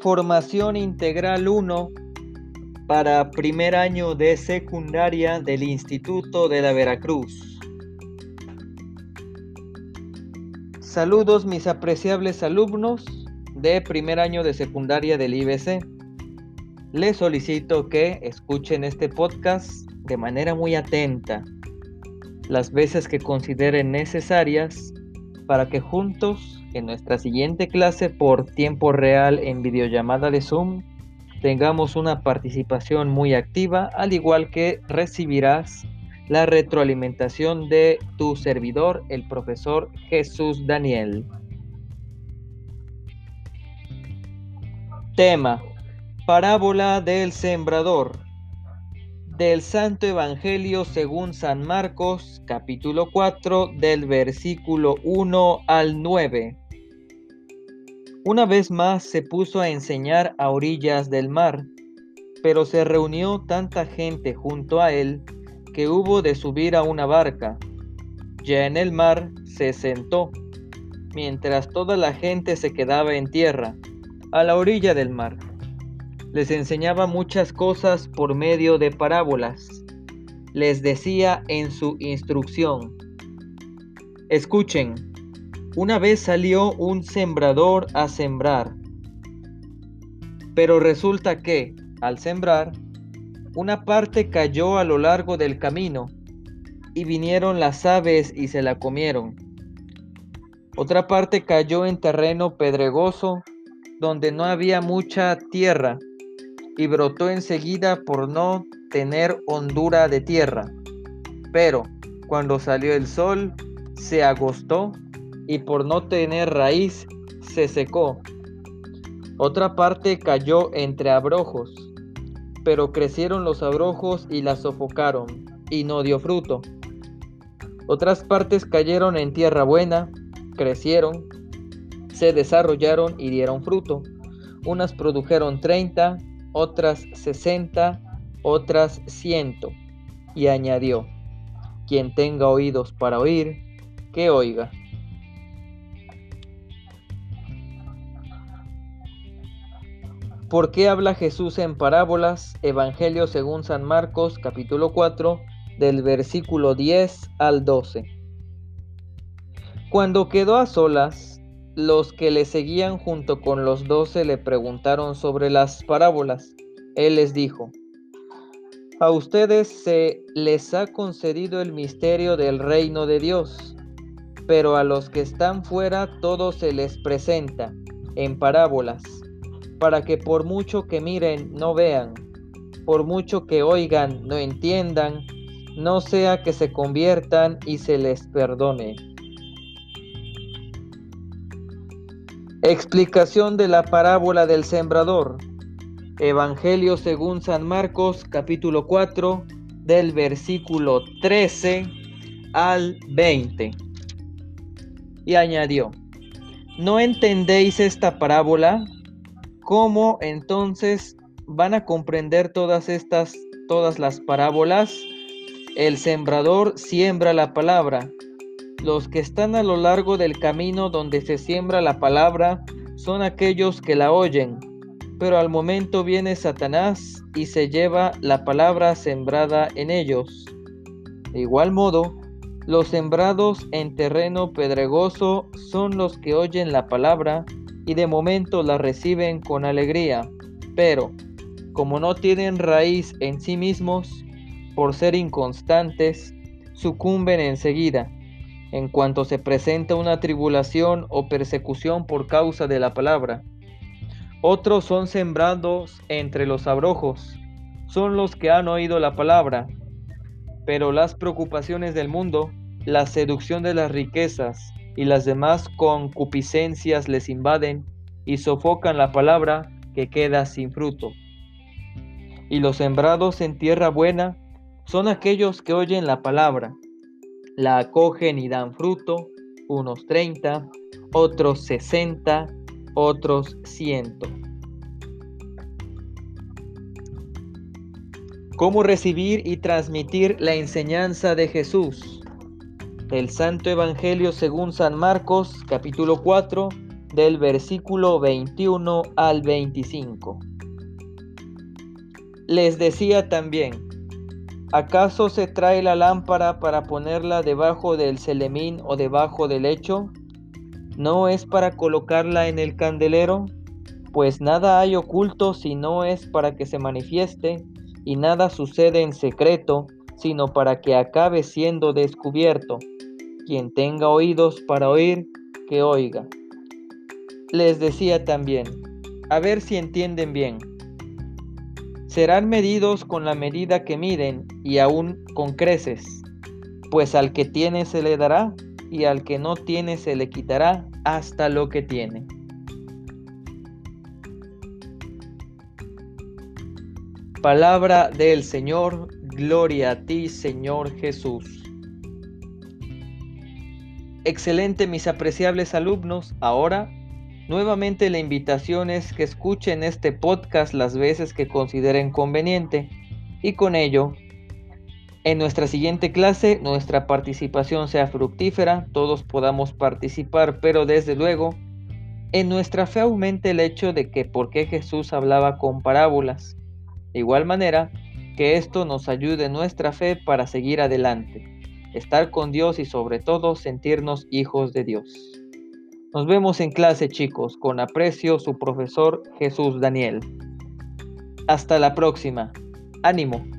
Formación Integral 1 para primer año de secundaria del Instituto de la Veracruz. Saludos mis apreciables alumnos de primer año de secundaria del IBC. Les solicito que escuchen este podcast de manera muy atenta, las veces que consideren necesarias, para que juntos en nuestra siguiente clase por tiempo real en videollamada de Zoom tengamos una participación muy activa, al igual que recibirás la retroalimentación de tu servidor, el profesor Jesús Daniel. Tema. Parábola del Sembrador. Del Santo Evangelio según San Marcos, capítulo 4, del versículo 1 al 9. Una vez más se puso a enseñar a orillas del mar, pero se reunió tanta gente junto a él que hubo de subir a una barca. Ya en el mar se sentó, mientras toda la gente se quedaba en tierra, a la orilla del mar. Les enseñaba muchas cosas por medio de parábolas. Les decía en su instrucción, escuchen, una vez salió un sembrador a sembrar, pero resulta que, al sembrar, una parte cayó a lo largo del camino, y vinieron las aves y se la comieron. Otra parte cayó en terreno pedregoso, donde no había mucha tierra, y brotó enseguida por no tener hondura de tierra. Pero cuando salió el sol, se agostó y por no tener raíz se secó. Otra parte cayó entre abrojos, pero crecieron los abrojos y la sofocaron, y no dio fruto. Otras partes cayeron en tierra buena, crecieron, se desarrollaron y dieron fruto. Unas produjeron treinta, otras sesenta, otras ciento. Y añadió, quien tenga oídos para oír, que oiga. ¿Por qué habla Jesús en parábolas? Evangelio según San Marcos capítulo 4 del versículo 10 al 12. Cuando quedó a solas, los que le seguían junto con los doce le preguntaron sobre las parábolas. Él les dijo, a ustedes se les ha concedido el misterio del reino de Dios, pero a los que están fuera todo se les presenta en parábolas para que por mucho que miren no vean, por mucho que oigan no entiendan, no sea que se conviertan y se les perdone. Explicación de la parábola del sembrador. Evangelio según San Marcos capítulo 4 del versículo 13 al 20. Y añadió, ¿no entendéis esta parábola? ¿Cómo entonces van a comprender todas estas, todas las parábolas? El sembrador siembra la palabra. Los que están a lo largo del camino donde se siembra la palabra son aquellos que la oyen, pero al momento viene Satanás y se lleva la palabra sembrada en ellos. De igual modo, los sembrados en terreno pedregoso son los que oyen la palabra, y de momento la reciben con alegría, pero como no tienen raíz en sí mismos, por ser inconstantes, sucumben enseguida, en cuanto se presenta una tribulación o persecución por causa de la palabra. Otros son sembrados entre los abrojos, son los que han oído la palabra, pero las preocupaciones del mundo, la seducción de las riquezas, y las demás concupiscencias les invaden y sofocan la palabra que queda sin fruto. Y los sembrados en tierra buena son aquellos que oyen la palabra, la acogen y dan fruto, unos treinta, otros sesenta, otros ciento. ¿Cómo recibir y transmitir la enseñanza de Jesús? El Santo Evangelio según San Marcos, capítulo 4, del versículo 21 al 25. Les decía también, ¿acaso se trae la lámpara para ponerla debajo del celemín o debajo del lecho? ¿No es para colocarla en el candelero? Pues nada hay oculto si no es para que se manifieste, y nada sucede en secreto, sino para que acabe siendo descubierto. Quien tenga oídos para oír, que oiga. Les decía también, a ver si entienden bien. Serán medidos con la medida que miden y aún con creces, pues al que tiene se le dará y al que no tiene se le quitará hasta lo que tiene. Palabra del Señor, gloria a ti Señor Jesús. Excelente mis apreciables alumnos, ahora nuevamente la invitación es que escuchen este podcast las veces que consideren conveniente y con ello en nuestra siguiente clase nuestra participación sea fructífera, todos podamos participar, pero desde luego en nuestra fe aumente el hecho de que por qué Jesús hablaba con parábolas. De igual manera, que esto nos ayude nuestra fe para seguir adelante estar con Dios y sobre todo sentirnos hijos de Dios. Nos vemos en clase chicos, con aprecio su profesor Jesús Daniel. Hasta la próxima. Ánimo.